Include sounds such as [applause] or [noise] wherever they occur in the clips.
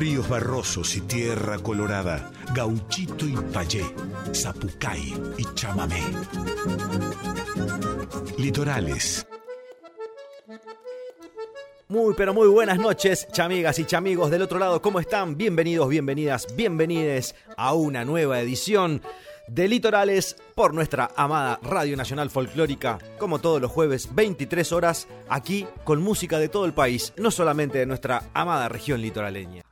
ríos barrosos y tierra colorada, gauchito y payé, zapucay y chamamé. Litorales. Muy, pero muy buenas noches, chamigas y chamigos del otro lado. ¿Cómo están? Bienvenidos, bienvenidas, bienvenides a una nueva edición de Litorales por nuestra amada Radio Nacional Folclórica, como todos los jueves, 23 horas, aquí con música de todo el país, no solamente de nuestra amada región litoraleña.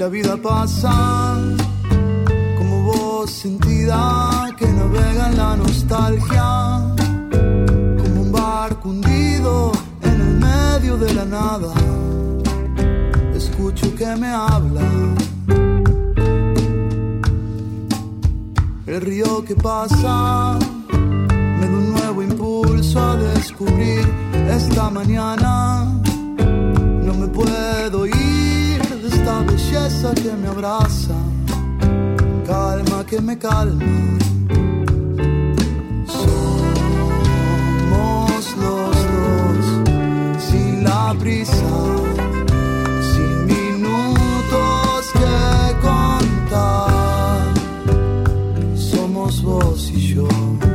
La vida pasa como voz sentida que navega en la nostalgia, como un barco hundido en el medio de la nada. Escucho que me habla. El río que pasa me da un nuevo impulso a descubrir esta mañana. No me puedo ir esta belleza que me abraza, calma que me calma. Somos los dos sin la prisa. que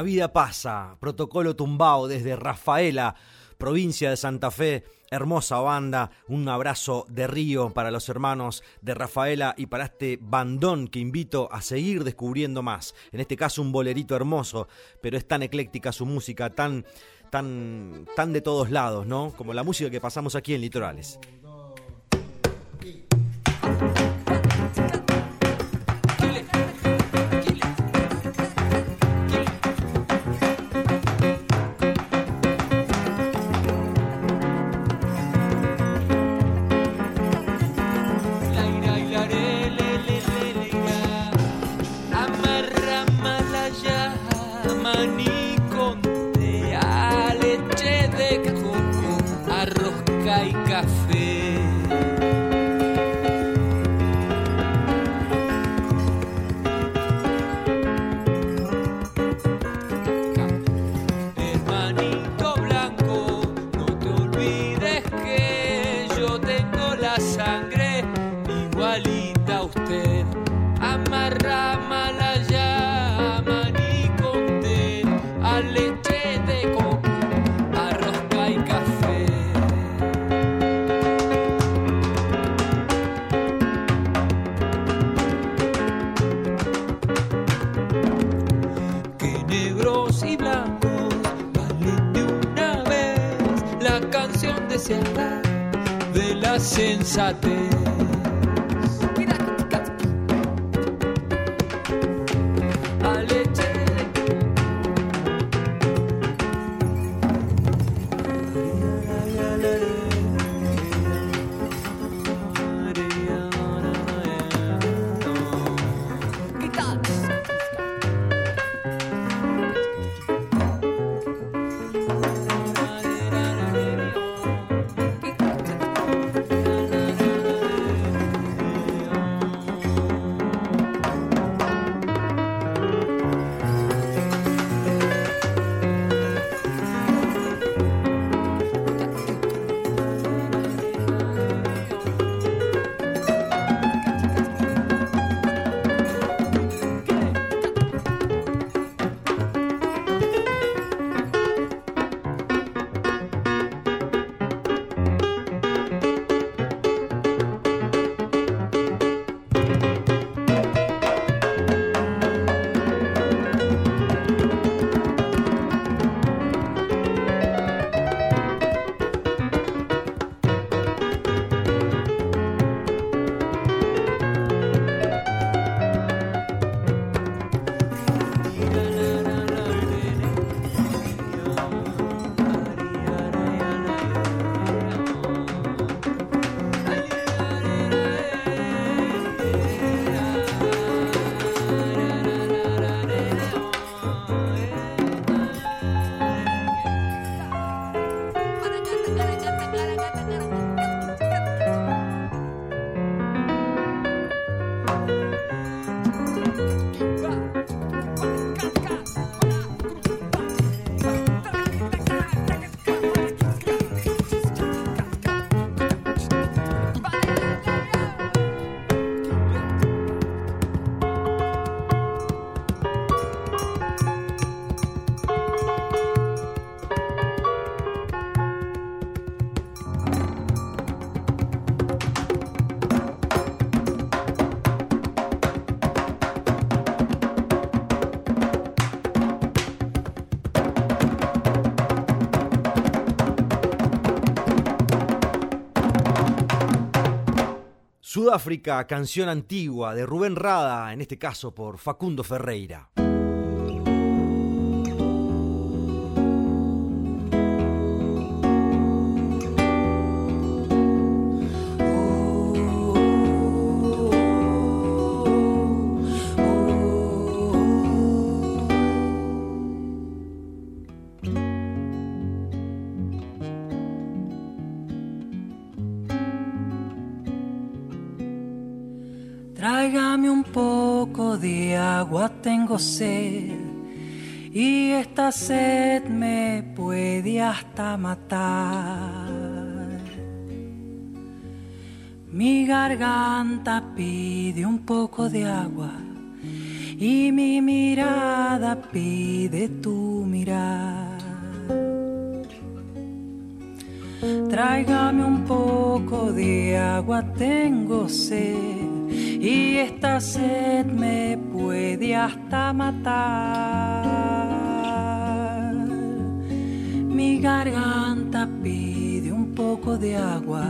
La vida pasa, protocolo tumbao desde Rafaela, provincia de Santa Fe, hermosa banda, un abrazo de río para los hermanos de Rafaela y para este bandón que invito a seguir descubriendo más. En este caso un bolerito hermoso, pero es tan ecléctica su música, tan, tan, tan de todos lados, ¿no? Como la música que pasamos aquí en Litorales. pensate Sudáfrica, canción antigua de Rubén Rada, en este caso por Facundo Ferreira. Poco de agua, tengo sed. Y esta sed me puede hasta matar. Mi garganta pide un poco de agua y mi mirada pide tu mirar. Tráigame un poco de agua, tengo sed y esta sed me puede hasta matar. Mi garganta pide un poco de agua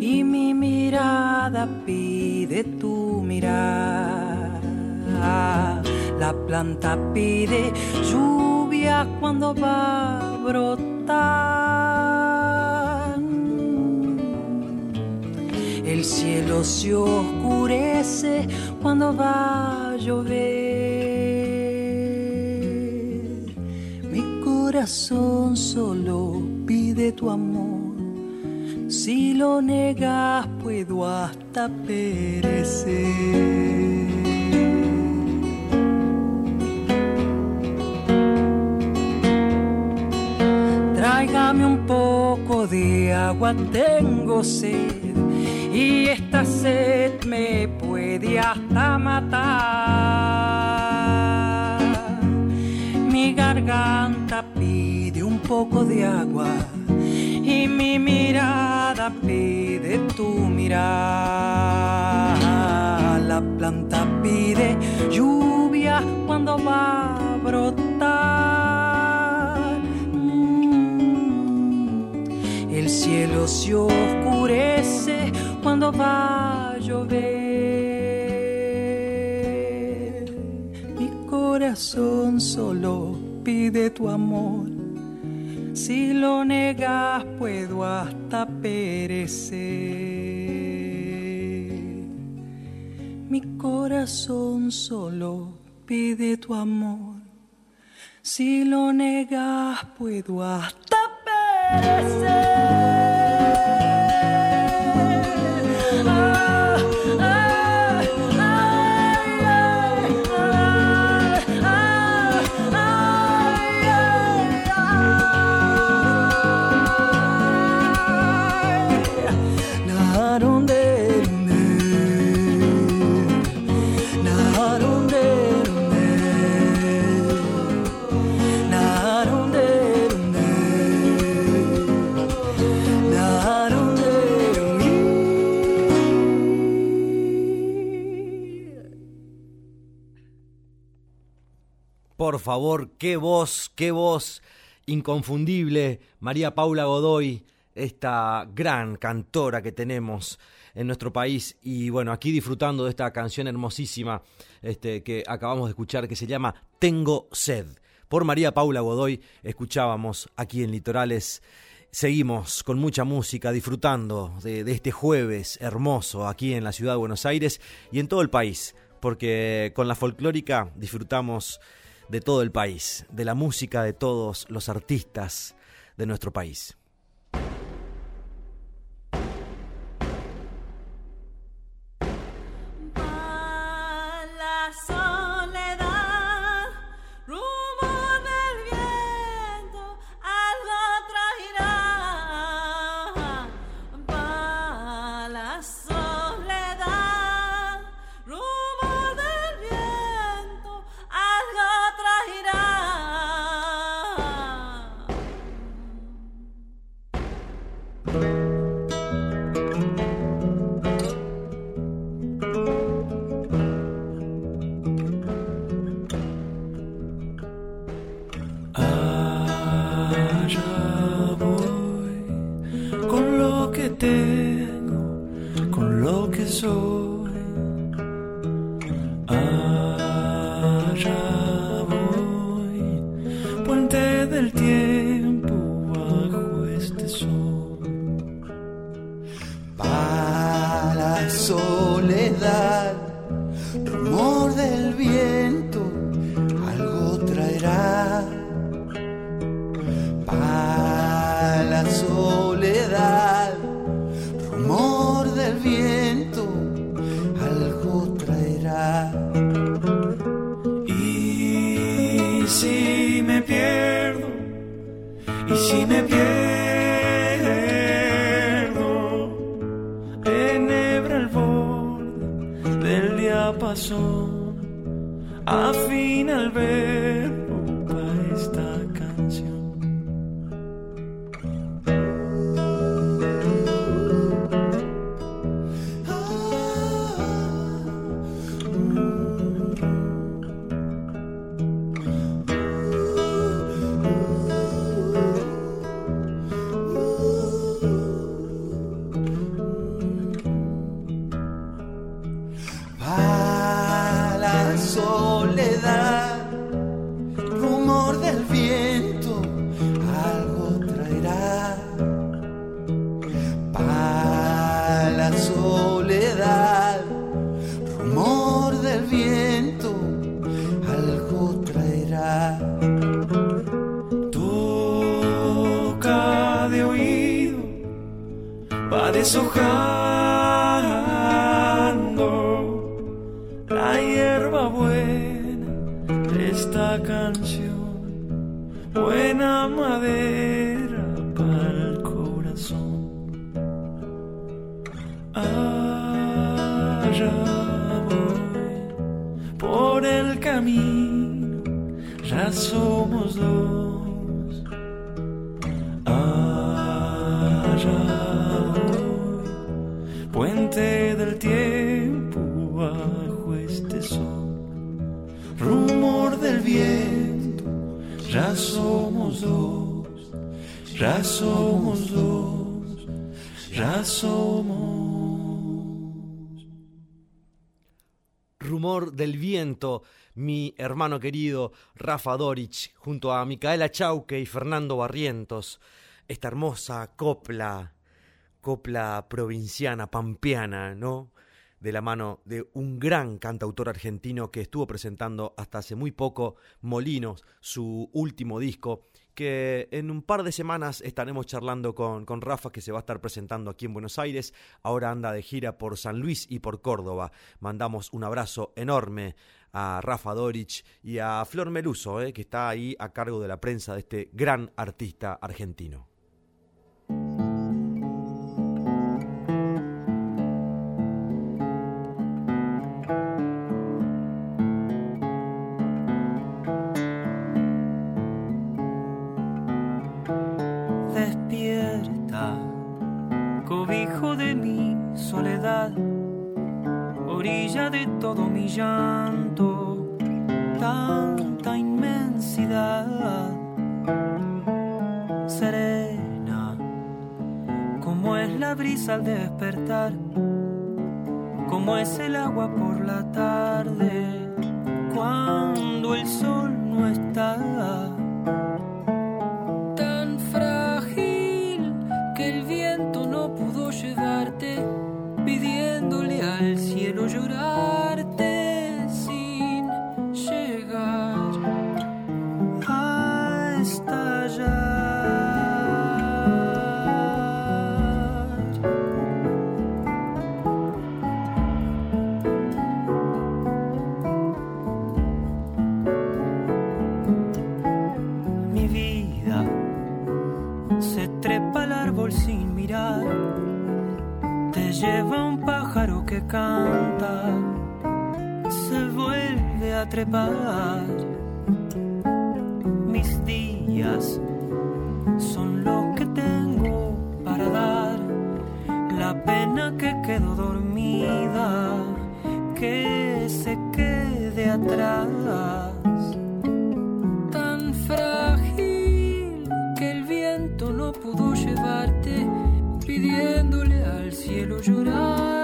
y mi mirada pide tu mirar. La planta pide lluvia cuando va a brotar. El cielo se oscurece cuando va a llover. Mi corazón solo pide tu amor. Si lo negas puedo hasta perecer. Tráigame un poco de agua, tengo sed y esta sed me puede hasta matar. Mi garganta pide un poco de agua y mi mirada pide tu mirada. La planta pide lluvia cuando va a brotar. Mm. El cielo se oscurece cuando va a llover. Mi corazón solo pide tu amor. Si lo negas puedo hasta perecer. Mi corazón solo pide tu amor. Si lo negas puedo hasta perecer. Por favor, qué voz, qué voz inconfundible, María Paula Godoy, esta gran cantora que tenemos en nuestro país y bueno, aquí disfrutando de esta canción hermosísima este, que acabamos de escuchar que se llama Tengo sed. Por María Paula Godoy escuchábamos aquí en Litorales. Seguimos con mucha música, disfrutando de, de este jueves hermoso aquí en la ciudad de Buenos Aires y en todo el país, porque con la folclórica disfrutamos de todo el país, de la música de todos los artistas de nuestro país. pasó, al fin al ver. Del viento, mi hermano querido Rafa Dorich, junto a Micaela Chauque y Fernando Barrientos esta hermosa copla, copla provinciana, pampeana, ¿no? De la mano de un gran cantautor argentino que estuvo presentando hasta hace muy poco Molinos, su último disco, que en un par de semanas estaremos charlando con, con, Rafa, que se va a estar presentando aquí en Buenos Aires. Ahora anda de gira por San Luis y por Córdoba. Mandamos un abrazo enorme a Rafa Dorich y a Flor Meluso, eh, que está ahí a cargo de la prensa de este gran artista argentino. Llanto, tanta inmensidad serena, como es la brisa al despertar, como es el agua por la tarde, cuando el sol no está. Canta, se vuelve a trepar. Mis días son lo que tengo para dar, la pena que quedó dormida, que se quede atrás. Tan frágil que el viento no pudo llevarte pidiéndole al cielo llorarte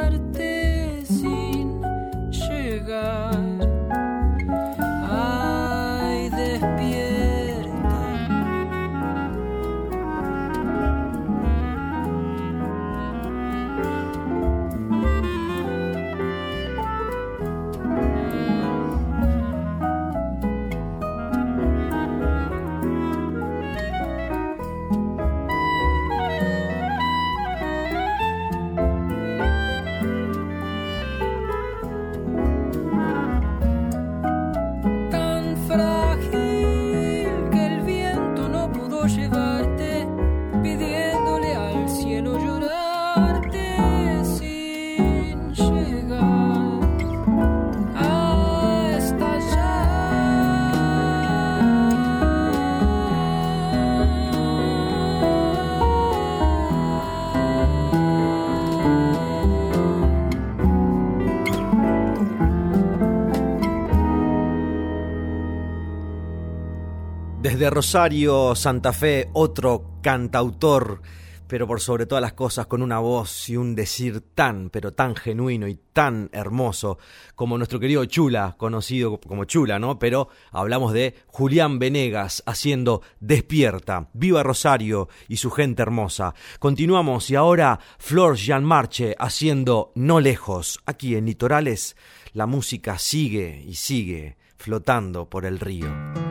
Desde Rosario, Santa Fe, otro cantautor, pero por sobre todas las cosas con una voz y un decir tan, pero tan genuino y tan hermoso como nuestro querido Chula, conocido como Chula, ¿no? Pero hablamos de Julián Venegas haciendo Despierta. Viva Rosario y su gente hermosa. Continuamos y ahora Flor Marche haciendo No Lejos. Aquí en Litorales la música sigue y sigue flotando por el río.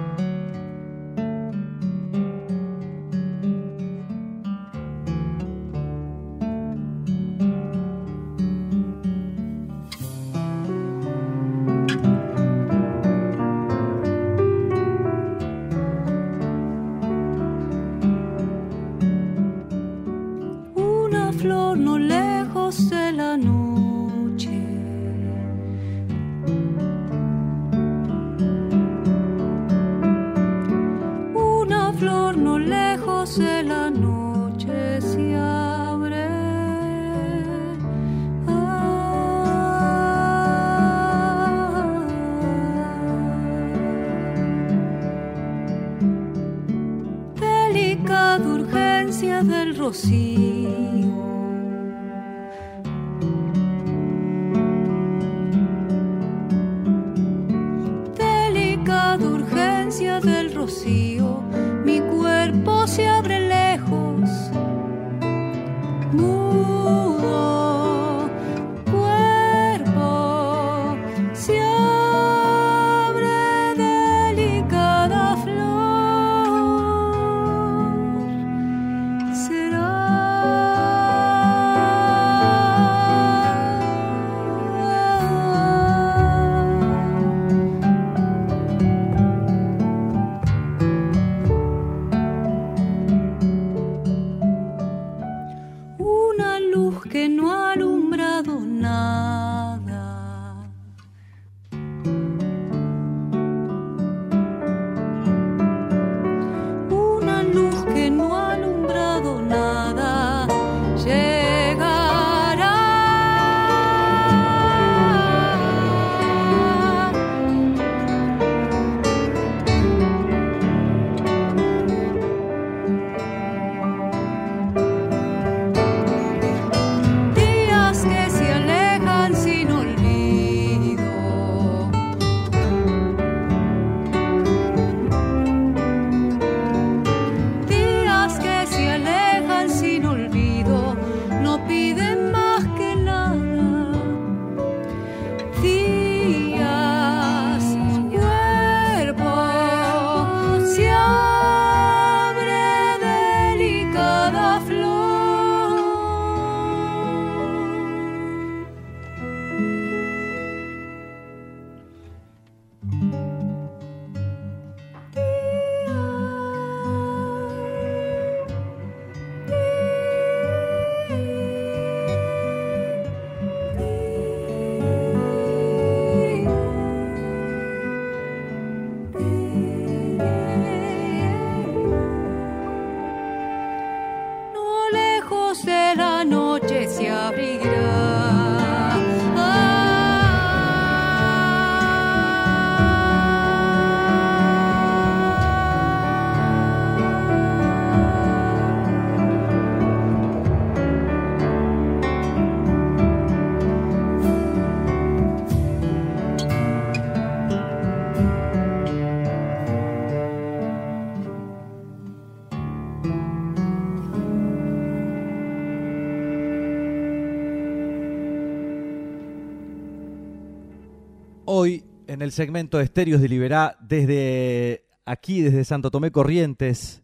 El segmento de Estéreos de Liberá, desde aquí, desde Santo Tomé Corrientes,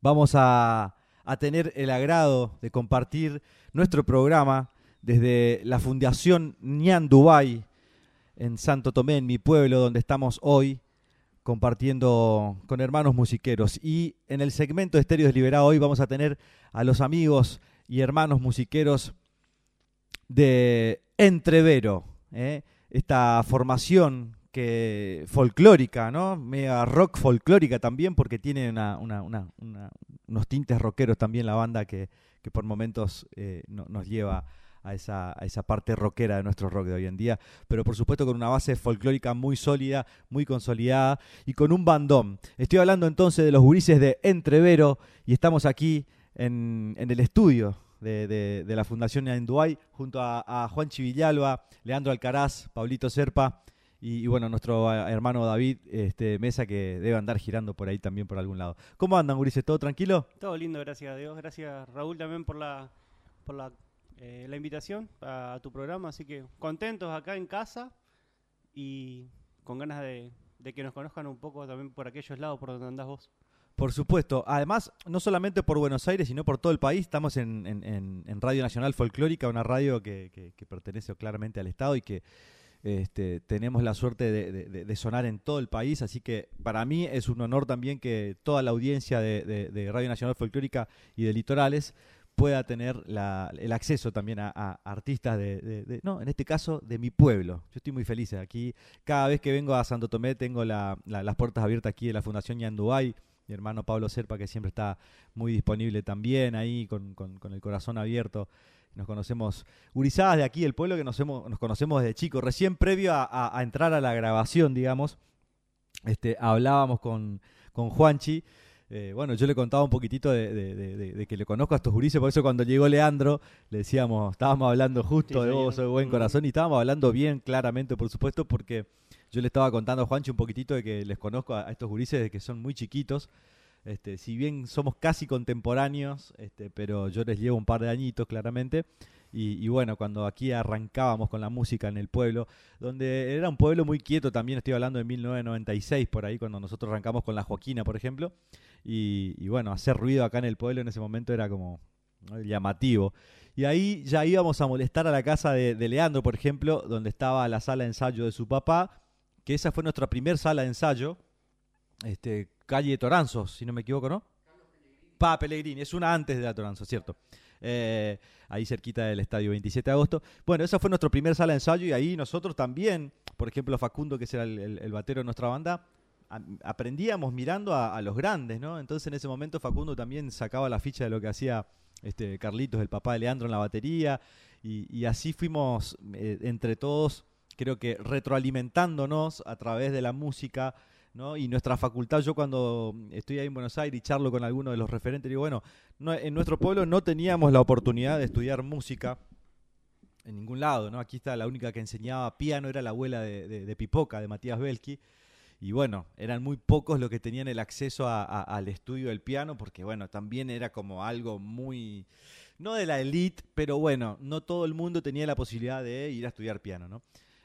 vamos a, tener el agrado de compartir nuestro programa desde la Fundación Nian Dubai en Santo Tomé, en mi pueblo, donde estamos hoy compartiendo con hermanos musiqueros. Y en el segmento de Estéreos Liberá hoy vamos a tener a los amigos y hermanos musiqueros de Entrevero, ¿eh? esta formación que folclórica, ¿no? Mega rock folclórica también, porque tiene unos tintes rockeros también la banda que, por momentos eh, no- nos lleva a esa, parte rockera de nuestro rock de hoy en día, pero por supuesto con una base folclórica muy sólida, muy consolidada y con un bandón. Estoy hablando entonces de los gurises de Entrevero y estamos aquí en, el estudio de, la Fundación Induay junto a, a Juan Chivillalba, Leandro Alcaraz, Pablito Serpa y, y, bueno, nuestro eh, hermano David este, Mesa que debe andar girando por ahí también por algún lado. ¿Cómo andan, gurises? ¿Todo tranquilo? Todo lindo, gracias a Dios. Gracias Raúl también por la por la, eh, la invitación a, a tu programa. Así que contentos acá en casa y con ganas de, de que nos conozcan un poco también por aquellos lados por donde andás vos. Por supuesto. Además, no solamente por Buenos Aires, sino por todo el país. Estamos en, en- en- en Radio Nacional Folclórica, una radio que, que- que pertenece claramente al Estado y que este, tenemos la suerte de, sonar en todo el país. Así que para mí es un honor también que toda la audiencia de, Radio Nacional Folclórica y de Litorales pueda tener el acceso también a, artistas de, no, en este caso, de mi pueblo. Yo estoy muy feliz aquí. Cada vez que vengo a Santo Tomé tengo la- la- las puertas abiertas aquí de la Fundación Yanduay. Mi hermano Pablo Serpa, que siempre está muy disponible también ahí, con el corazón abierto. Nos conocemos, gurizadas de aquí, el pueblo que nos, hemos- nos conocemos desde chicos. Recién previo a, a- a entrar a la grabación, digamos, este, hablábamos con, con Juanchi. Eh, bueno, yo le contaba un poquitito de, de- de- de- que le conozco a estos gurises, por eso cuando llegó Leandro, le decíamos, estábamos hablando justo Sí, de vos, de buen Mm. corazón, y estábamos hablando bien claramente, por supuesto, porque yo le estaba contando a Juanchi un poquitito de que les conozco a, a estos gurises de que son muy chiquitos. Este, si bien somos casi contemporáneos, este, pero yo les llevo un par de añitos claramente. Y, bueno, cuando aquí arrancábamos con la música en el pueblo, donde era un pueblo muy quieto también, estoy hablando de 1996 por ahí, cuando nosotros arrancamos con la Joaquina, por ejemplo, y, bueno, hacer ruido acá en el pueblo en ese momento era como llamativo. Y ahí ya íbamos a molestar a la casa de, de Leandro, por ejemplo, donde estaba la sala de ensayo de su papá, que esa fue nuestra primer sala de ensayo, este, calle Toranzos, si no me equivoco, ¿no? Pa Pellegrini, es una antes de la Toranzo, cierto. Eh, ahí cerquita del estadio 27 de agosto. Bueno, esa fue nuestra primer sala de ensayo y ahí nosotros también, por ejemplo, Facundo, que era el, el- batero de nuestra banda, aprendíamos mirando a, los grandes, ¿no? Entonces en ese momento Facundo también sacaba la ficha de lo que hacía este Carlitos, el papá de Leandro, en la batería, y, y así fuimos eh, entre todos, creo que retroalimentándonos a través de la música, ¿no? Y nuestra facultad, yo cuando estoy ahí en Buenos Aires y charlo con alguno de los referentes, digo, bueno, no- en nuestro pueblo no teníamos la oportunidad de estudiar música en ningún lado, ¿no? Aquí está la única que enseñaba piano, era la abuela de, Pipoca, de Matías Belki. Y bueno, eran muy pocos los que tenían el acceso al estudio del piano, porque bueno, también era como algo muy, no de la elite, pero bueno, no todo el mundo tenía la posibilidad de ir a estudiar piano, ¿no?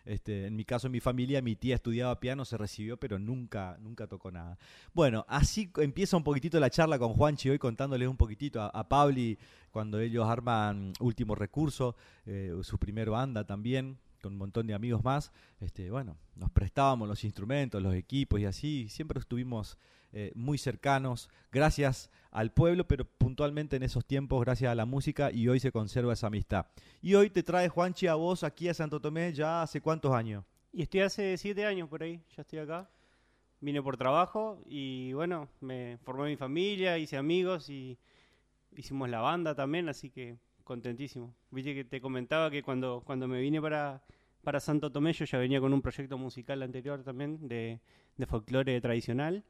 Este, en mi caso, en mi familia, mi tía estudiaba piano, se recibió, pero nunca, nunca tocó nada. Bueno, así empieza un poquitito la charla con Juanchi hoy contándoles un poquitito a, a Pabli cuando ellos arman Último Recurso, eh, su primer banda también, con un montón de amigos más. Este, bueno, nos prestábamos los instrumentos, los equipos y así, siempre estuvimos eh, muy cercanos, gracias al pueblo, pero puntualmente en esos tiempos, gracias a la música, y hoy se conserva esa amistad. Y hoy te trae Juanchi a vos aquí a Santo Tomé ya hace cuántos años. Y estoy hace siete años por ahí, ya estoy acá. Vine por trabajo y bueno, me formé mi familia, hice amigos y hicimos la banda también, así que contentísimo. Viste que te comentaba que cuando, cuando me vine para, para Santo Tomé yo ya venía con un proyecto musical anterior también de, de folclore tradicional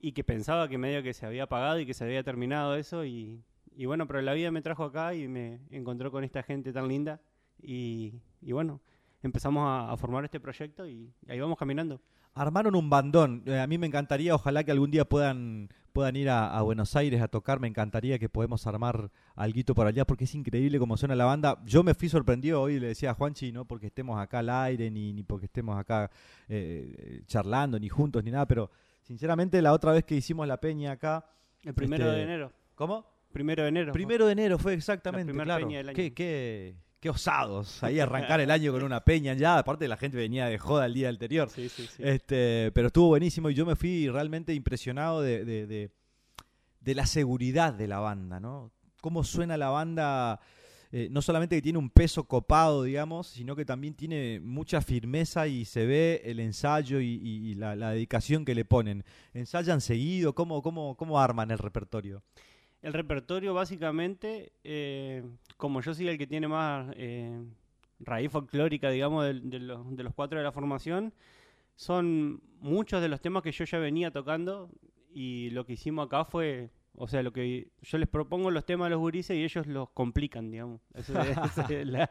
y que pensaba que medio que se había apagado y que se había terminado eso y, y bueno, pero la vida me trajo acá y me encontró con esta gente tan linda y, y bueno, empezamos a, a formar este proyecto y ahí vamos caminando. Armaron un bandón. Eh, a mí me encantaría, ojalá que algún día puedan, puedan ir a, a Buenos Aires a tocar. Me encantaría que podemos armar algo por allá porque es increíble cómo suena la banda. Yo me fui sorprendido hoy, le decía a Juanchi, no porque estemos acá al aire, ni, ni porque estemos acá eh, charlando, ni juntos, ni nada, pero sinceramente la otra vez que hicimos la peña acá... El primero Este, de enero. ¿Cómo? Primero de enero. Primero de enero fue exactamente, primer claro. peña del año. Qué, qué, qué osados ahí [laughs] arrancar el año con una peña ya. Aparte la gente venía de joda el día anterior. Sí, sí, sí. Este, pero estuvo buenísimo y yo me fui realmente impresionado de, de- de- de la seguridad de la banda, ¿no? Cómo suena la banda, eh, no solamente que tiene un peso copado, digamos, sino que también tiene mucha firmeza y se ve el ensayo y, y- y la, la dedicación que le ponen. ¿Ensayan seguido? ¿Cómo, cómo, cómo arman el repertorio? El repertorio básicamente, eh, como yo soy el que tiene más eh, raíz folclórica, digamos, de, de los, de los cuatro de la formación, son muchos de los temas que yo ya venía tocando y lo que hicimos acá fue, o sea, lo que yo les propongo los temas a los gurises y ellos los complican, digamos. [laughs] Eso la-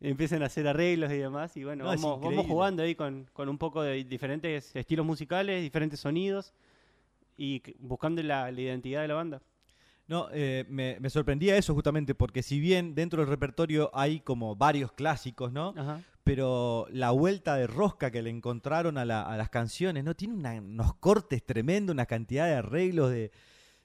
empiezan a hacer arreglos y demás y bueno, No, vamos, vamos jugando ahí con, con un poco de diferentes estilos musicales, diferentes sonidos y buscando la- la identidad de la banda. No, eh, me, me sorprendía eso justamente porque si bien dentro del repertorio hay como varios clásicos, ¿no? Ajá. Pero la vuelta de rosca que le encontraron a, la- a las canciones, ¿no? Tiene una- unos cortes tremendos, una cantidad de arreglos de,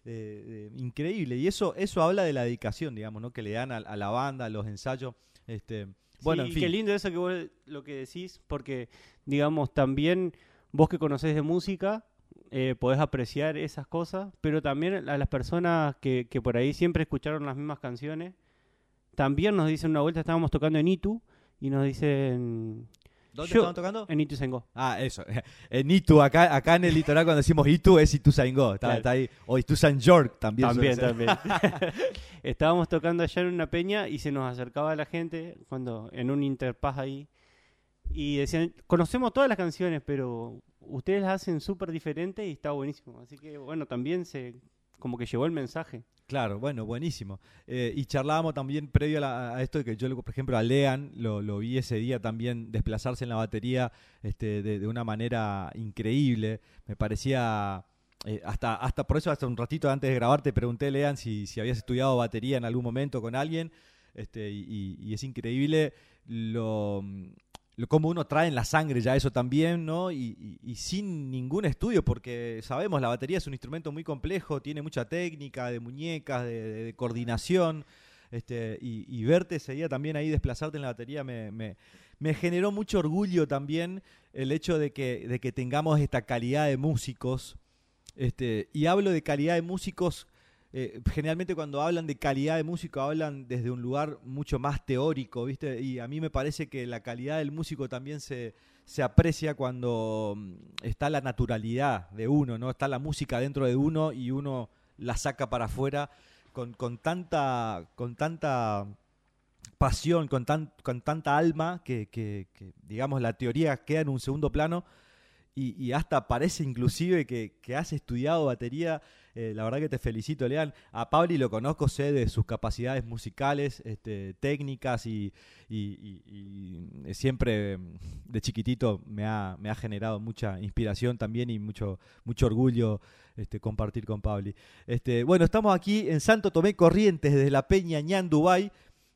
de- de- increíble. Y eso, eso habla de la dedicación, digamos, ¿no? Que le dan a, a la banda, a los ensayos. Este, bueno, Sí, en y fin. qué lindo eso que vos lo que decís, porque, digamos, también vos que conocés de música, eh, podés apreciar esas cosas, pero también a las personas que, que por ahí siempre escucharon las mismas canciones, también nos dicen una vuelta, estábamos tocando en Itu y nos dicen... ¿Dónde Yo- estaban tocando? En Itu Sengo. Ah, eso. [laughs] En Itu, acá, acá en el litoral cuando decimos Itu es Itu Saingó. Está, Claro. está ahí. O Itu San York también. También, también. [laughs] [laughs] Estábamos tocando allá en una peña y se nos acercaba la gente cuando en un interpaz ahí y decían, conocemos todas las canciones, pero ustedes las hacen súper diferentes y está buenísimo. Así que bueno, también se como que llegó el mensaje. Claro, bueno, buenísimo. Eh, y charlábamos también previo a, la- a esto de que yo, por ejemplo, a Lean lo, vi ese día también desplazarse en la batería este, de, una manera increíble. Me parecía, eh, hasta, hasta por eso, hasta un ratito antes de grabar, te pregunté, Lean, si, si habías estudiado batería en algún momento con alguien. Este, y, es increíble lo cómo uno trae en la sangre ya eso también, ¿no? Y, y- sin ningún estudio, porque sabemos, la batería es un instrumento muy complejo, tiene mucha técnica de muñecas, de, coordinación, este, y, y verte ese día también ahí desplazarte en la batería me, me- me generó mucho orgullo también el hecho de que, de que tengamos esta calidad de músicos, este, y hablo de calidad de músicos eh, generalmente cuando hablan de calidad de músico hablan desde un lugar mucho más teórico, ¿viste? Y a mí me parece que la calidad del músico también se, se aprecia cuando mm, está la naturalidad de uno, ¿no? Está la música dentro de uno y uno la saca para afuera con, con tanta con tanta pasión, con, tan, con tanta alma que, que- que, digamos, la teoría queda en un segundo plano y, y hasta parece inclusive que, que has estudiado batería. Eh, la verdad que te felicito, Lean. A Pabli lo conozco, sé de sus capacidades musicales, este, técnicas y, siempre mm, de chiquitito me ha, me ha generado mucha inspiración también y mucho, mucho orgullo este, compartir con Pabli. Este, bueno, estamos aquí en Santo Tomé Corrientes desde la Peña Ñan Dubai.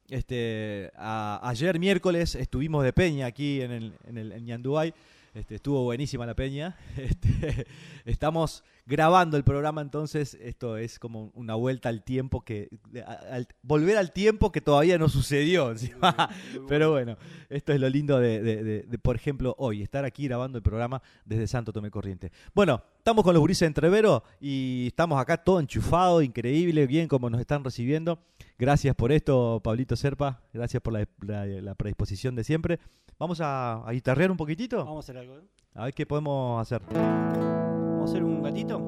Este, ayer miércoles estuvimos de peña aquí en el, en el. Este, estuvo buenísima la peña. [laughs] Estamos grabando el programa, entonces esto es como una vuelta al tiempo que al- volver al tiempo que todavía no sucedió. [laughs] Pero bueno, esto es lo lindo de, de- de- de, por ejemplo, hoy estar aquí grabando el programa desde Santo Tomé Corriente. Bueno, estamos con los gurises de Entrevero y estamos acá todo enchufado, increíble, bien como nos están recibiendo. Gracias por esto, Pablito Serpa. Gracias por la, la- la predisposición de siempre. Vamos a, a guitarrear un poquitito. Vamos a hacer algo. ¿eh? A ver qué podemos hacer. A hacer un gatito.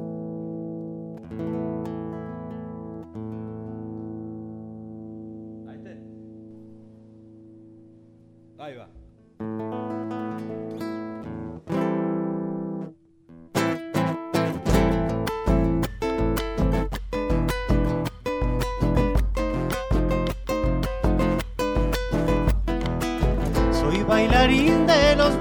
Ahí va. Soy bailarín de los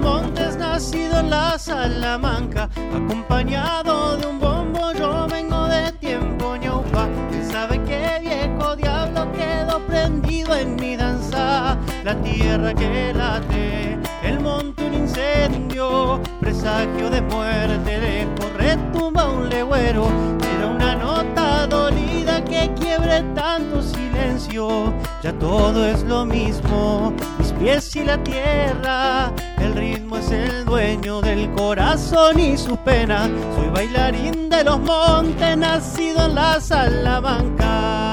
nacido en la Salamanca, acompañado de un bombo, yo vengo de tiempo ñaupa. ¿Quién sabe qué viejo diablo quedó prendido en mi danza? La tierra que late, el monte un incendio, presagio de muerte, lejos retumba un legüero. Era una nota dolida que quiebre tanto silencio. Ya todo es lo mismo, mis pies y la tierra. El ritmo es el dueño del corazón y sus penas. Soy bailarín de los montes, nacido en la Salamanca.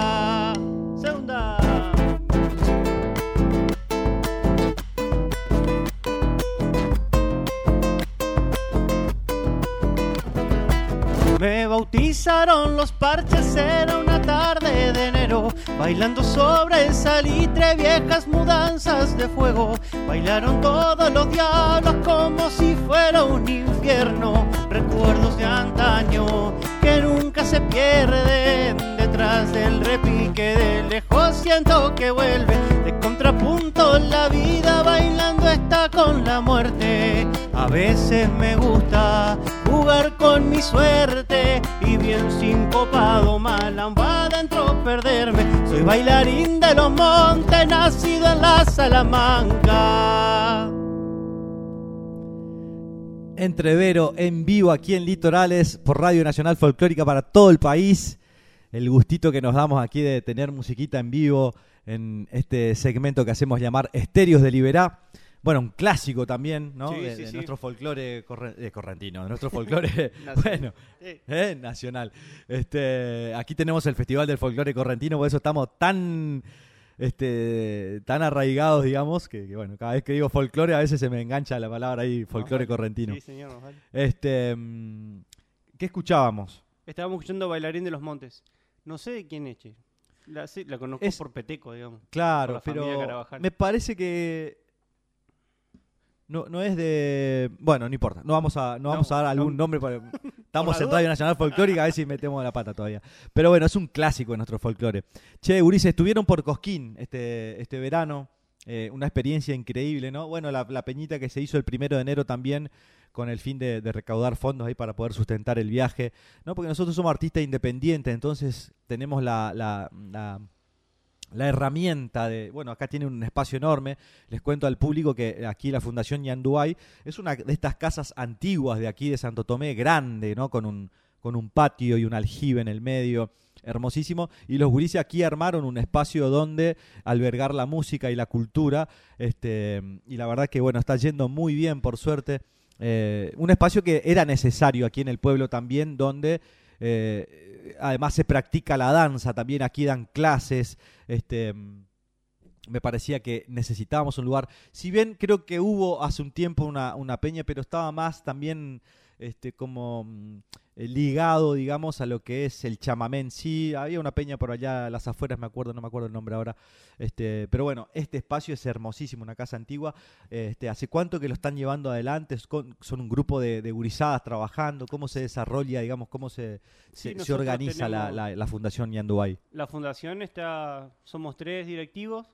Bautizaron los parches, era una tarde de enero, bailando sobre el salitre, viejas mudanzas de fuego. Bailaron todos los diablos como si fuera un infierno, recuerdos de antaño que nunca se pierden. Detrás del repique de lejos siento que vuelve de contrapunto la vida bailando está con la muerte. A veces me gusta jugar con mi suerte y bien sincopado mal va adentro perderme. Soy bailarín de los montes, nacido en la Salamanca. Entrevero en vivo aquí en Litorales por Radio Nacional Folclórica para todo el país. El gustito que nos damos aquí de tener musiquita en vivo en este segmento que hacemos llamar Estéreos de Liberá. bueno, un clásico también, ¿no? Sí, de, sí, de sí. nuestro folclore corre- eh, correntino, de nuestro [laughs] folclore, Nacional. bueno, eh, nacional. Este, aquí tenemos el Festival del Folclore Correntino, por eso estamos tan este tan arraigados, digamos, que, que, bueno, cada vez que digo folclore a veces se me engancha la palabra ahí, folclore correntino. Sí, señor. Este, mm, ¿qué escuchábamos? Estábamos escuchando Bailarín de los Montes. No sé de quién es, che. La, sí, la conozco Es- por Peteco, digamos. Claro, pero me parece que no, no es de bueno, no importa. No vamos a no vamos a dar algún no. nombre para [laughs] estamos en. Radio Nacional Folclórica a ver si metemos la pata todavía. Pero bueno, es un clásico de nuestro folclore. Che, Ulises, estuvieron por Cosquín este este verano. eh, una experiencia increíble, ¿no? Bueno, la, la peñita que se hizo el primero de enero también con el fin de, recaudar fondos ahí para poder sustentar el viaje, ¿no? Porque nosotros somos artistas independientes, entonces tenemos la, herramienta de, bueno, acá tiene un espacio enorme, les cuento al público que aquí la Fundación Yanduay es una de estas casas antiguas de aquí de Santo Tomé, grande, ¿no? Con un, con un patio y un aljibe en el medio, hermosísimo, y los gurises aquí armaron un espacio donde albergar la música y la cultura, este, y la verdad que, bueno, está yendo muy bien, por suerte, Eh, un espacio que era necesario aquí en el pueblo también, donde eh, además se practica la danza, también aquí dan clases, este me parecía que necesitábamos un lugar. Si bien creo que hubo hace un tiempo una, una peña, pero estaba más también este como mm, eh, ligado, digamos, a lo que es el chamamé en sí. Había una peña por allá a las afueras, me acuerdo, no me acuerdo el nombre ahora. Este, pero bueno, este espacio es hermosísimo, una casa antigua. Este, ¿Hace cuánto que lo están llevando adelante? Son un grupo de, de gurizadas trabajando. ¿Cómo se desarrolla, digamos, cómo se, Sí, se, organiza la, la, la Fundación Yanduay? La fundación está, somos tres directivos.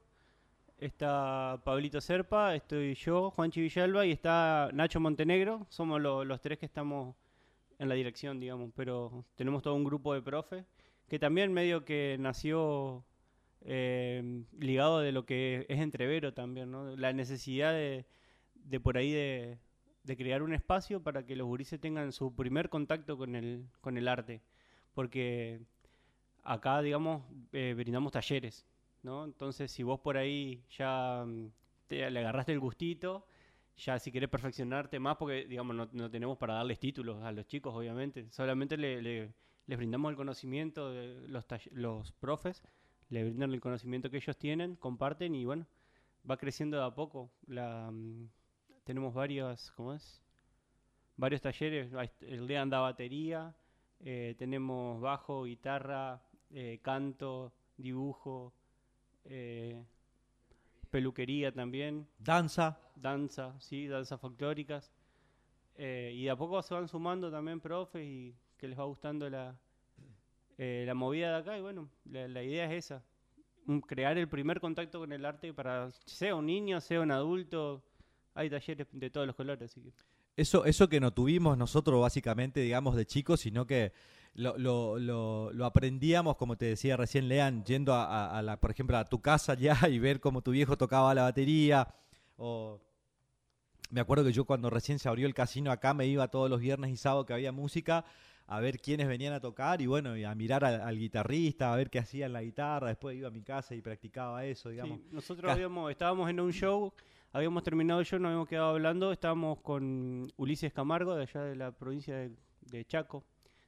Está Pablito Serpa, estoy yo, Juanchi Villalba y está Nacho Montenegro. Somos lo- los tres que estamos en la dirección, digamos. Pero tenemos todo un grupo de profes que también medio que nació eh, ligado de lo que es entrevero también, ¿no? La necesidad de, por ahí de, de crear un espacio para que los gurises tengan su primer contacto con el, con el arte. Porque acá, digamos, eh, brindamos talleres, ¿no? Entonces, si vos por ahí ya mm, te, le agarraste el gustito, ya si querés perfeccionarte más, porque, digamos, no, tenemos para darles títulos a los chicos, obviamente, solamente le, le- les brindamos el conocimiento de los, profes, le brindan el conocimiento que ellos tienen, comparten y, bueno, va creciendo de a poco. La, mm, tenemos varios, ¿cómo es? Varios talleres, el de anda batería, eh, tenemos bajo, guitarra, eh, canto, dibujo, eh, peluquería también, Danza. danza, sí, danzas folclóricas. Eh, y de a poco se van sumando también profes y que les va gustando la, eh, la movida de acá. Y bueno, la, la idea es esa, crear el primer contacto con el arte para, sea un niño, sea un adulto, hay talleres de todos los colores. Así que. Eso, eso que no tuvimos nosotros básicamente, digamos, de chicos, sino que lo, lo, lo, lo aprendíamos, como te decía recién Lean, yendo a, a- a la, por ejemplo, a tu casa ya [laughs] y ver cómo tu viejo tocaba la batería. O me acuerdo que yo cuando recién se abrió el casino acá me iba todos los viernes y sábados que había música a ver quiénes venían a tocar y bueno, y a mirar al, al guitarrista, a ver qué hacía en la guitarra. Después iba a mi casa y practicaba eso, digamos. Sí, nosotros habíamos, estábamos en un show, habíamos terminado el show, nos habíamos quedado hablando, estábamos con Ulises Camargo, de allá de la provincia de, de Chaco,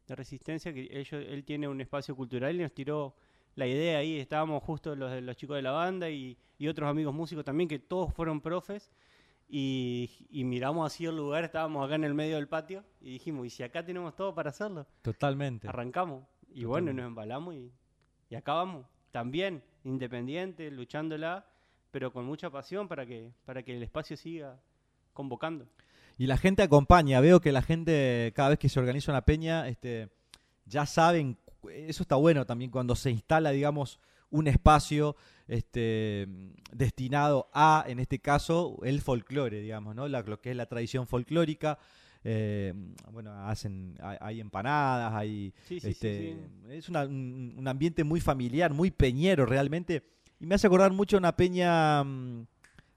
de Resistencia, que ellos, él tiene un espacio cultural y nos tiró la idea ahí, estábamos justo los, los chicos de la banda y, y otros amigos músicos también, que todos fueron profes, y, y miramos así el lugar, estábamos acá en el medio del patio, y dijimos, ¿y si acá tenemos todo para hacerlo? Totalmente. Arrancamos. Y bueno, nos embalamos y, y acá vamos. También, independiente, luchándola, pero con mucha pasión para que, para que el espacio siga convocando. Y la gente acompaña, veo que la gente cada vez que se organiza una peña, este, ya saben, eso está bueno también cuando se instala, digamos, un espacio este, destinado a, en este caso, el folclore, digamos, ¿no? La- lo que es la tradición folclórica. eh, bueno, hacen, hay, hay empanadas, hay, Sí, sí, este, sí. es una- un, un ambiente muy familiar, muy peñero realmente, y me hace acordar mucho una peña, mm,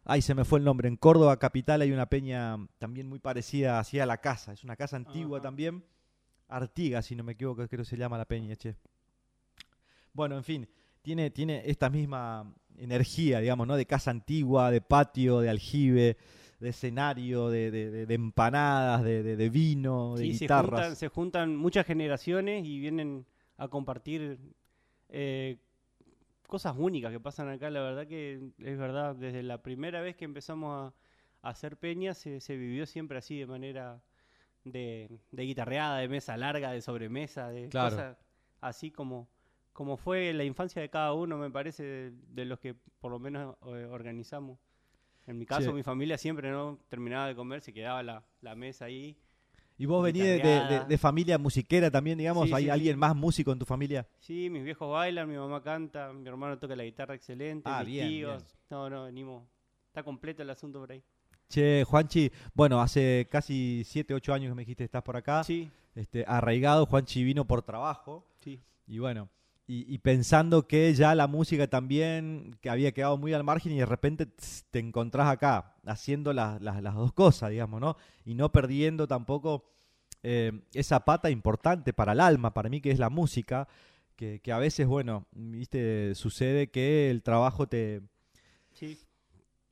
ay, se me fue el nombre, en Córdoba capital hay una peña también muy parecida hacia la casa, es una casa antigua Ajá. también, Artiga, si no me equivoco, creo que se llama la peña, che. Bueno, en fin, tiene, tiene esta misma energía, digamos, ¿no? De casa antigua, de patio, de aljibe, de escenario, de, de- de- de empanadas, de, vino, de Sí, se guitarras. juntan, se juntan muchas generaciones y vienen a compartir eh, cosas únicas que pasan acá. La verdad que es verdad, desde la primera vez que empezamos a, a hacer peña se, se vivió siempre así, de manera de, de guitarreada, de mesa larga, de sobremesa, de Claro. cosas así como, como fue la infancia de cada uno, me parece, de, de los que por lo menos eh, organizamos. En mi caso, Sí. mi familia siempre no terminaba de comer, se quedaba la, la mesa ahí. Y vos venís de, familia musiquera también, digamos. Sí, ¿Hay sí, alguien sí. más músico en tu familia? Sí, mis viejos bailan, mi mamá canta, mi hermano toca la guitarra excelente, Ah, mis bien, tíos. bien. No, no, venimos. Está completo el asunto por ahí. Che, Juanchi, bueno, hace casi 7, 8 años que me dijiste que estás por acá. Sí, Este, arraigado, Juanchi vino por trabajo. sí. Y bueno, y, y pensando que ya la música también, que había quedado muy al margen y de repente te encontrás acá haciendo las- dos cosas, digamos, ¿no? Y no perdiendo tampoco eh, esa pata importante para el alma, para mí que es la música, que, que a veces, bueno, viste, sucede que el trabajo te, Sí.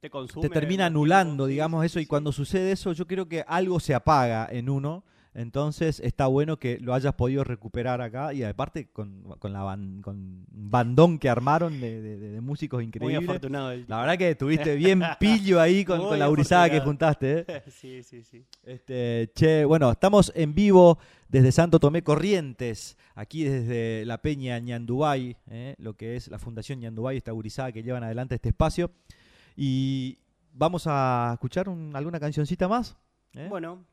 Te consume. te termina anulando, digamos eso, y cuando sucede eso, yo creo que algo se apaga en uno, entonces está bueno que lo hayas podido recuperar acá, y aparte con, con la ban- con un bandón que armaron de, de- músicos Muy increíbles. afortunado el La verdad que estuviste bien [laughs] pillo ahí con, Muy con la gurizada que afortunado. juntaste. ¿eh? [laughs] sí, sí, sí. Este, che, bueno, estamos en vivo desde Santo Tomé Corrientes, aquí desde la Peña Ñandubay, ¿eh? lo que es la Fundación Ñandubay, esta gurizada que llevan adelante este espacio. Y vamos a escuchar un- alguna cancioncita más. ¿eh? Bueno,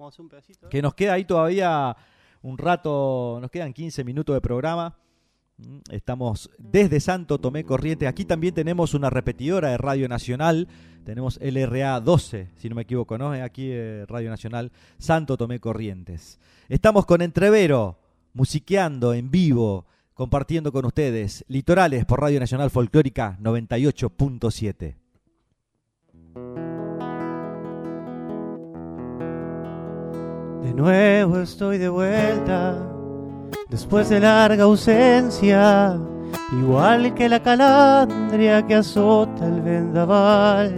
un. ¿eh? Que nos queda ahí todavía un rato, nos quedan 15 minutos de programa. Mm, Estamos desde Santo Tomé Corrientes. Aquí también tenemos una repetidora de Radio Nacional. Tenemos LRA 12, si no me equivoco, ¿no? Eh, Aquí eh, Radio Nacional Santo Tomé Corrientes. Estamos con Entrevero, musiqueando en vivo, compartiendo con ustedes Litorales por Radio Nacional Folclórica 98.7. De nuevo estoy de vuelta, después de larga ausencia, igual que la calandria que azota el vendaval.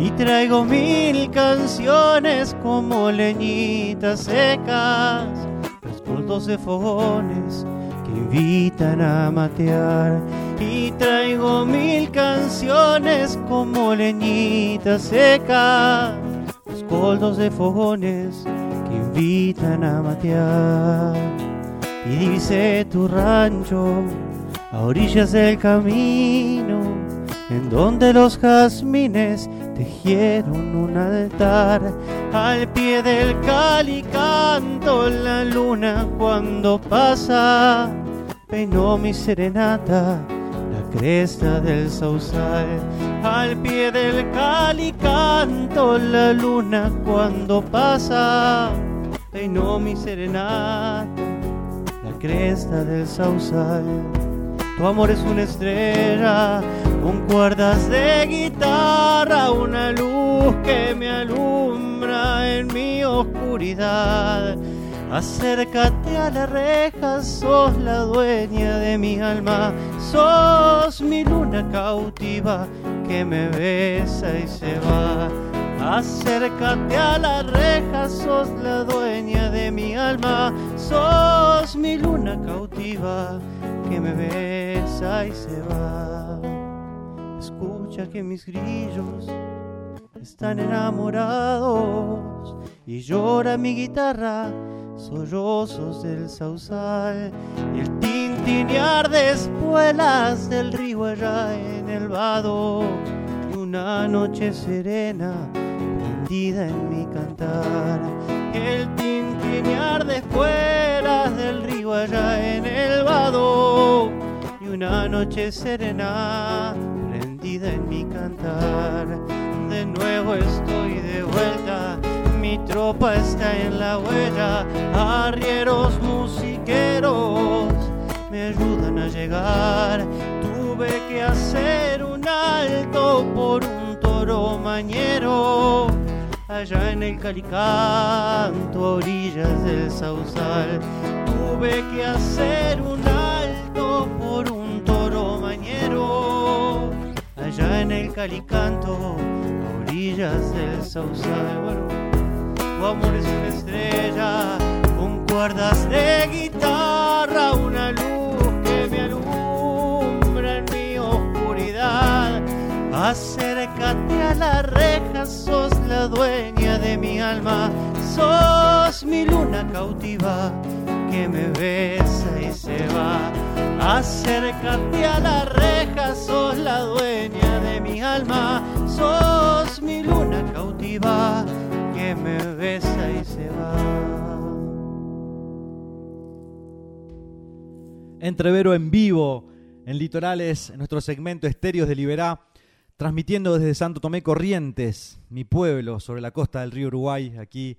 Y traigo mil canciones como leñitas secas, rescoldos de fogones que invitan a matear. Y traigo mil canciones como leñitas secas, rescoldos de fogones invitan a matear. Y divisé tu rancho a orillas del camino, en donde los jazmines tejieron un altar. Al pie del cali canto la luna cuando pasa, peinó mi serenata la cresta del sausal. Al pie del cali canto la luna cuando pasa, peinó mi serenata la cresta del sausal. Tu amor es una estrella con cuerdas de guitarra, una luz que me alumbra en mi oscuridad. Acércate a la reja, sos la dueña de mi alma, sos mi luna cautiva que me besa y se va. Acércate a la reja, sos la dueña de mi alma, sos mi luna cautiva que me besa y se va. Escucha que mis grillos están enamorados y llora mi guitarra, sollozos del sausal y el tintinear de espuelas del río allá en el vado y una noche serena prendida en mi cantar. El tintinear de espuelas del río allá en el vado y una noche serena prendida en mi cantar. De nuevo estoy de vuelta, mi tropa está en la huella, arrieros musiqueros me ayudan a llegar. Tuve que hacer un alto por un toro mañero allá en el Calicanto, orillas del Sausal. Tuve que hacer un alto por un toro mañero, allá en el Calicanto, orillas del Sausal. Bueno, tu amor es una estrella con cuerdas de guitarra, una luz Acércate a la reja, sos la dueña de mi alma, sos mi luna cautiva que me besa y se va. Acércate a la reja, sos la dueña de mi alma, sos mi luna cautiva que me besa y se va. Entrevero en vivo en Litorales, en nuestro segmento Estéreos de Liberá, transmitiendo desde Santo Tomé Corrientes, mi pueblo, sobre la costa del río Uruguay, aquí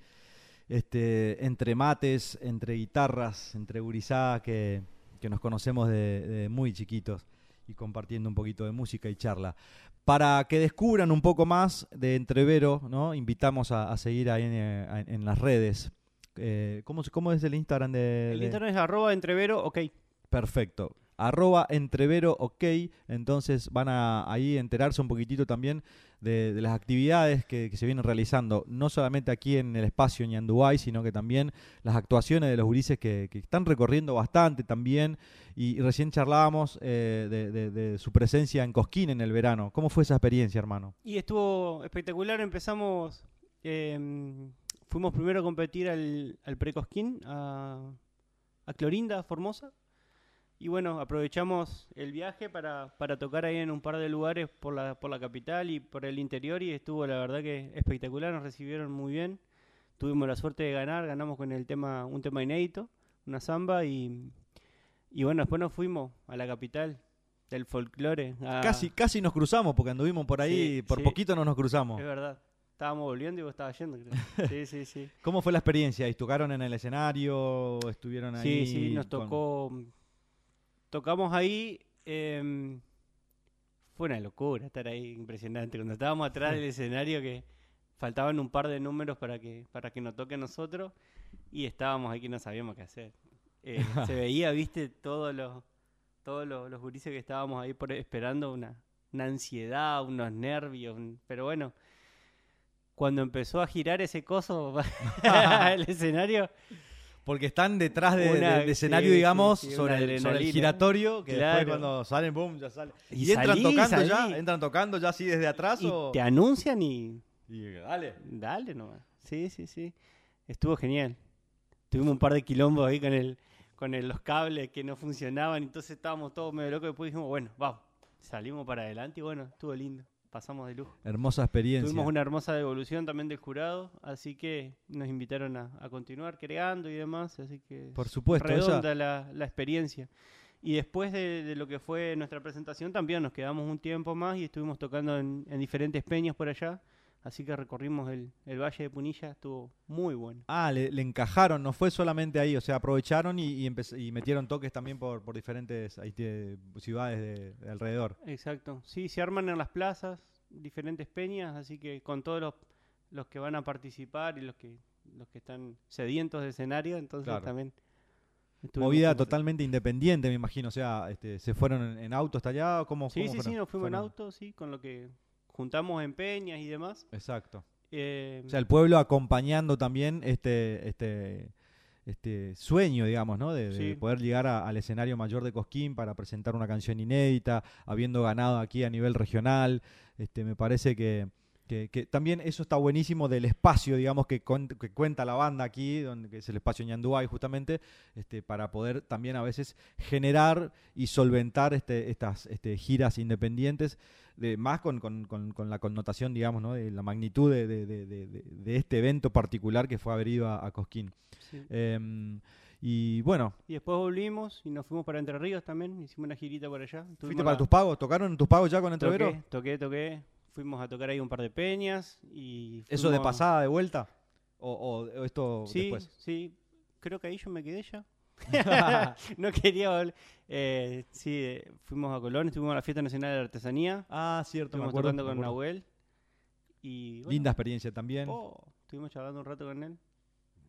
este, entre mates, entre guitarras, entre gurizá que, que nos conocemos de, de muy chiquitos y compartiendo un poquito de música y charla. Para que descubran un poco más de Entrevero, ¿no? invitamos a, a seguir ahí en, en las redes. Eh, ¿cómo, ¿Cómo es el Instagram de...? El de- internet es arroba entrevero, ok. Perfecto. Arroba entrevero ok. Entonces van a ahí enterarse un poquitito también de, las actividades que, se vienen realizando, no solamente aquí en el espacio Ñandubay, sino que también las actuaciones de los gurises que, están recorriendo bastante también. Y, recién charlábamos eh, de, su presencia en Cosquín en el verano. ¿Cómo fue esa experiencia, hermano? Y estuvo espectacular. Empezamos, eh, fuimos primero a competir al, al Precosquín, a, a Clorinda, Formosa. Y bueno, aprovechamos el viaje para, para tocar ahí en un par de lugares por la, por la capital y por el interior. Y estuvo la verdad que espectacular, nos recibieron muy bien. Tuvimos la suerte de ganar, ganamos con el tema, un tema inédito, una samba. Y, y bueno, después nos fuimos a la capital del folclore. a- Casi, casi nos cruzamos porque anduvimos por ahí, Sí, por sí. poquito no nos cruzamos. Es verdad. Estábamos volviendo y vos estabas yendo, creo. [laughs] Sí, sí, sí. ¿Cómo fue la experiencia? ¿Y ¿Tocaron en el escenario? ¿Estuvieron ahí? Sí, sí, nos con- tocó. Tocamos ahí. em, fue una locura estar ahí, impresionante. Cuando estábamos atrás del escenario, que faltaban un par de números para que, para que nos toque a nosotros, y estábamos ahí que no sabíamos qué hacer. Eh, [laughs] se veía, viste, todos los, todos los, los gurises que estábamos ahí por, esperando una, una ansiedad, unos nervios, un- pero bueno. Cuando empezó a girar ese coso, [laughs] [laughs] el escenario, Porque están detrás de- Una- del escenario, sí, digamos, sí, sí, sobre, el, sobre el adrenalina. giratorio, que después cuando salen, boom, ya sale. ¿Y, Y entran salí, tocando salí. ya? ¿Entran tocando ya así desde atrás y o...? te anuncian y Y dale. Dale nomás. Sí, sí, sí. Estuvo genial. Tuvimos un par de quilombos ahí con el, con el- los cables que no funcionaban, entonces estábamos todos medio locos. Después dijimos, bueno, vamos. Salimos para adelante y bueno, estuvo lindo. Pasamos de lujo. Hermosa experiencia. Tuvimos una hermosa devolución también del jurado, así que nos invitaron a, a continuar creando y demás, así que Por supuesto, redonda la, la experiencia. Y después de, de lo que fue nuestra presentación también nos quedamos un tiempo más y estuvimos tocando en, en diferentes peñas por allá, así que recorrimos el, el Valle de Punilla, estuvo muy bueno. Ah, le, le encajaron, no fue solamente ahí, o sea, aprovecharon y, y, y metieron toques también por, por diferentes ahí, te- ciudades de, de alrededor. Exacto, sí, se arman en las plazas diferentes peñas, así que con todos los, los que van a participar y los que los que están sedientos de escenario, entonces Claro. también... Movida totalmente independiente, me imagino, o sea, este, ¿se fueron en, en auto hasta allá? ¿Cómo, Sí, cómo sí, sí, nos fuimos en auto, sí, con lo que juntamos en peñas y demás. Exacto. Eh, O sea, el pueblo acompañando también este, este, este sueño, digamos, ¿no? De, poder llegar a- al escenario mayor de Cosquín para presentar una canción inédita, habiendo ganado aquí a nivel regional. Este, me parece que, que, que también eso está buenísimo del espacio, digamos, que, con- que cuenta la banda aquí, donde, que es el espacio Ñandúay, justamente, este, para poder también a veces generar y solventar este, estas este, giras independientes de, más con, con- con- con la connotación, digamos, ¿no? de la magnitud de, de- de- este evento particular que fue haber ido a, a Cosquín. sí. Em, y bueno, Y después volvimos y nos fuimos para Entre Ríos también, hicimos una girita por allá. ¿fuiste para la- tus pagos? ¿Tocaron tus pagos ya con Entrevero? Toqué, toqué, toqué. Fuimos a tocar ahí un par de peñas y... ¿Eso de pasada, de vuelta? ¿O, o- o esto Sí, después? sí. Creo que ahí yo me quedé ya. [laughs] [laughs] no quería volver. Eh, sí, eh, fuimos a Colón, estuvimos a la Fiesta Nacional de la Artesanía. Ah, cierto, me acuerdo. tocando me con. Nahuel. Y, bueno, Linda experiencia también. oh, estuvimos charlando un rato con él.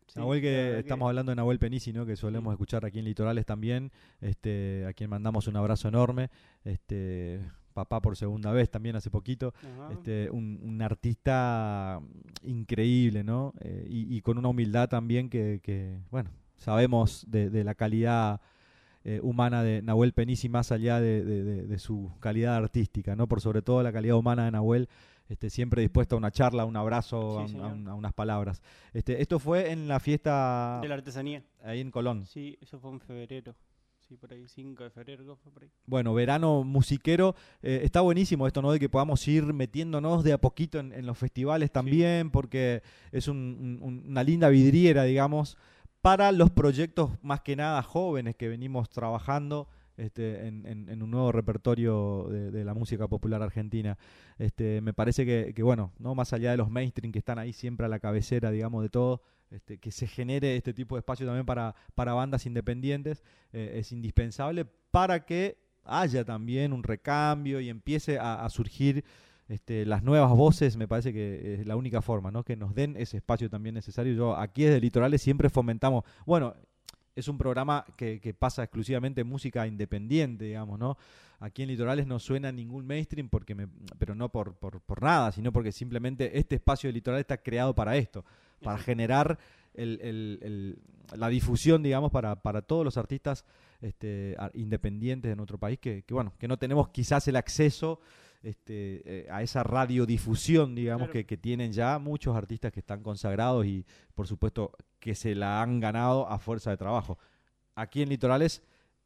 Sí, Nahuel, que estamos hablando de Nahuel Penisi, ¿no? que solemos Sí. escuchar aquí en Litorales también, este, a quien mandamos un abrazo enorme. Este, papá por segunda vez también hace poquito. Este, un, un artista increíble, ¿no? Eh, y, y con una humildad también que, que, bueno, sabemos de, de la calidad eh, humana de Nahuel Penisi más allá de, de- de- de su calidad artística, ¿no? Por sobre todo la calidad humana de Nahuel, este, siempre dispuesto a una charla, a un abrazo, Sí, un- a unas palabras. Este, esto fue en la fiesta De la artesanía. ahí en Colón. Sí, eso fue en febrero. Sí, por ahí, 5 de febrero, por ahí. Bueno, verano musiquero. eh, está buenísimo esto, ¿no? De que podamos ir metiéndonos de a poquito en, en los festivales también, porque es un- un- una linda vidriera, digamos, para los proyectos más que nada jóvenes que venimos trabajando este, en, en- en un nuevo repertorio de, de la música popular argentina. Este, me parece que, que, bueno, no más allá de los mainstream que están ahí siempre a la cabecera, digamos, de todo, este, que se genere este tipo de espacio también para, para bandas independientes eh, es indispensable para que haya también un recambio y empiece a, a surgir este, las nuevas voces, me parece que es la única forma, ¿no? Que nos den ese espacio también necesario. Yo aquí desde Litorales siempre fomentamos, bueno, es un programa que, que pasa exclusivamente música independiente, digamos, ¿no? Aquí en Litorales no suena ningún mainstream, porque me, pero no por, por, por nada, sino porque simplemente este espacio de Litoral está creado para esto, para generar el- el- el- la difusión, digamos, para, para todos los artistas este, independientes de nuestro país, que, que, bueno, que no tenemos quizás el acceso este, eh, a esa radiodifusión, digamos, Claro. que, que tienen ya muchos artistas que están consagrados y, por supuesto, que se la han ganado a fuerza de trabajo. Aquí en Litorales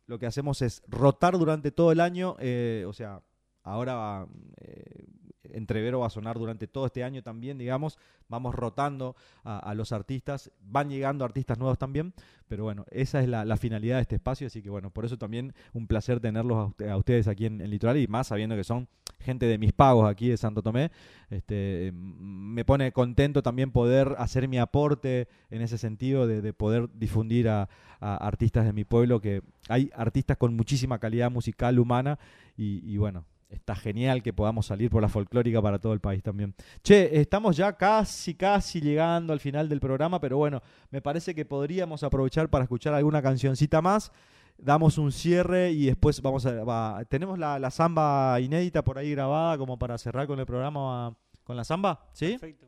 lo que hacemos es rotar durante todo el año, eh, o sea, ahora eh, Entrevero va a sonar durante todo este año también, digamos, vamos rotando a, los artistas, van llegando artistas nuevos también, pero bueno, esa es la, finalidad de este espacio, así que bueno, por eso también un placer tenerlos a, usted- a ustedes aquí en, en Litoral. Y más sabiendo que son gente de mis pagos aquí de Santo Tomé, este, m- me pone contento también poder hacer mi aporte en ese sentido de, de poder difundir a, artistas de mi pueblo, que hay artistas con muchísima calidad musical, humana, y bueno, está genial que podamos salir por la folclórica para todo el país también. Che, estamos ya casi, casi llegando al final del programa, pero bueno, me parece que podríamos aprovechar para escuchar alguna cancioncita más. Damos un cierre y después vamos a... va- tenemos la, la samba inédita por ahí grabada como para cerrar con el programa con la samba, ¿sí? Perfecto.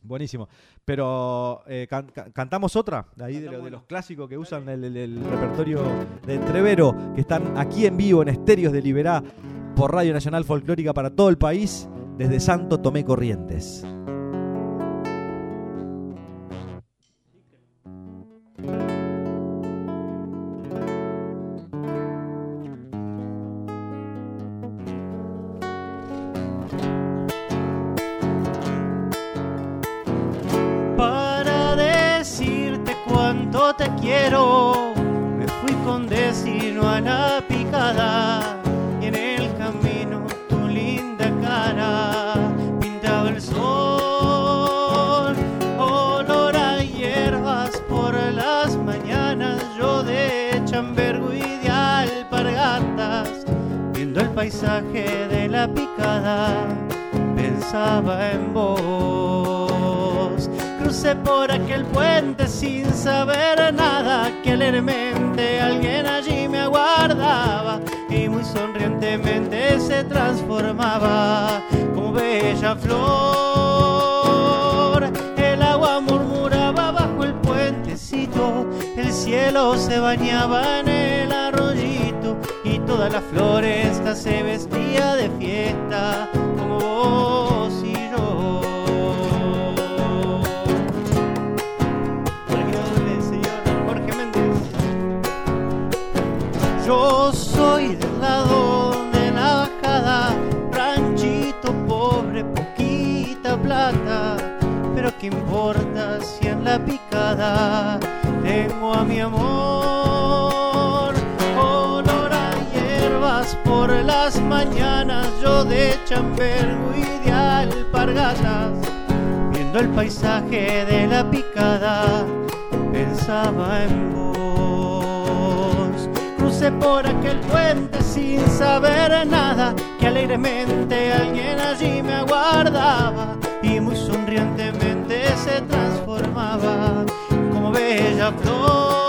Buenísimo. Pero eh, can- can- cantamos otra, de ahí de, lo- los clásicos que usan el, el- el repertorio de Entrevero, que están aquí en vivo en Estéreos de Liberá por Radio Nacional Folclórica para todo el país, desde Santo Tomé Corrientes. Picada pensaba en vos. Crucé por aquel puente sin saber nada, que alegremente alguien allí me aguardaba y muy sonrientemente se transformaba como bella flor. El agua murmuraba bajo el puentecito, el cielo se bañaba en el arroyito y toda la floresta se vestía de como vos y yo. Para señor Jorge Méndez. Yo soy del lado de la bajada, ranchito pobre, poquita plata, pero qué importa si en la picada tengo a mi amor. Por las mañanas, yo de chambergo y de alpargatas, viendo el paisaje de la picada, pensaba en vos. Crucé por aquel puente sin saber nada, que alegremente alguien allí me aguardaba y muy sonrientemente se transformaba como bella flor.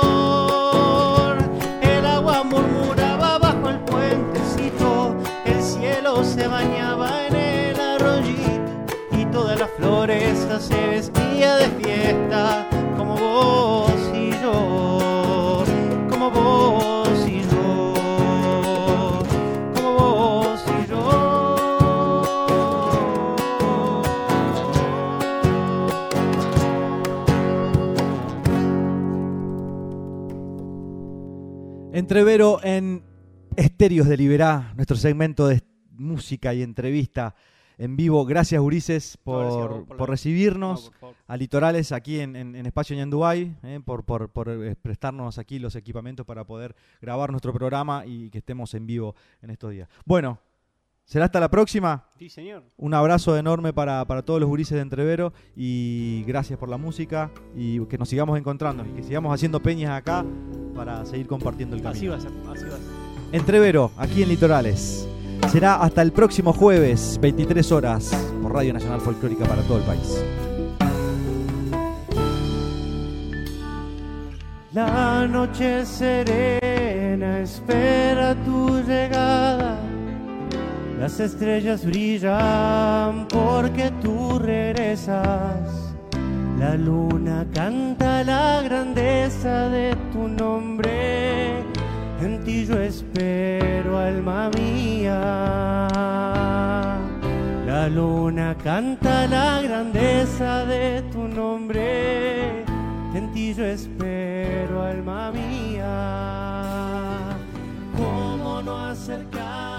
se bañaba en el arroyito y toda la floresta se vestía de fiesta como vos y yo, como vos y yo, como vos y yo. Entrevero en Estéreos de Liberá, nuestro segmento de música y entrevista en vivo. Gracias, a por, recibirnos No, a Litorales aquí en, en- en Espacio Ñandubay, eh, por, por- eh, prestarnos aquí los equipamientos para poder grabar nuestro programa y que estemos en vivo en estos días. Bueno, será hasta la próxima. Sí, señor. Un abrazo enorme para, para todos los gurises de Entrevero y gracias por la música y que nos sigamos encontrando y que sigamos haciendo peñas acá para seguir compartiendo el camino. Así va a ser, así va a ser. Entrevero, aquí en Litorales. Será hasta el próximo jueves, 23 horas, por Radio Nacional Folclórica para todo el país. La noche serena espera tu llegada. Las estrellas brillan porque tú regresas. La luna canta la grandeza de tu nombre. En ti yo espero, alma mía. La luna canta la grandeza de tu nombre. En ti yo espero, alma mía. ¿Cómo no acercar?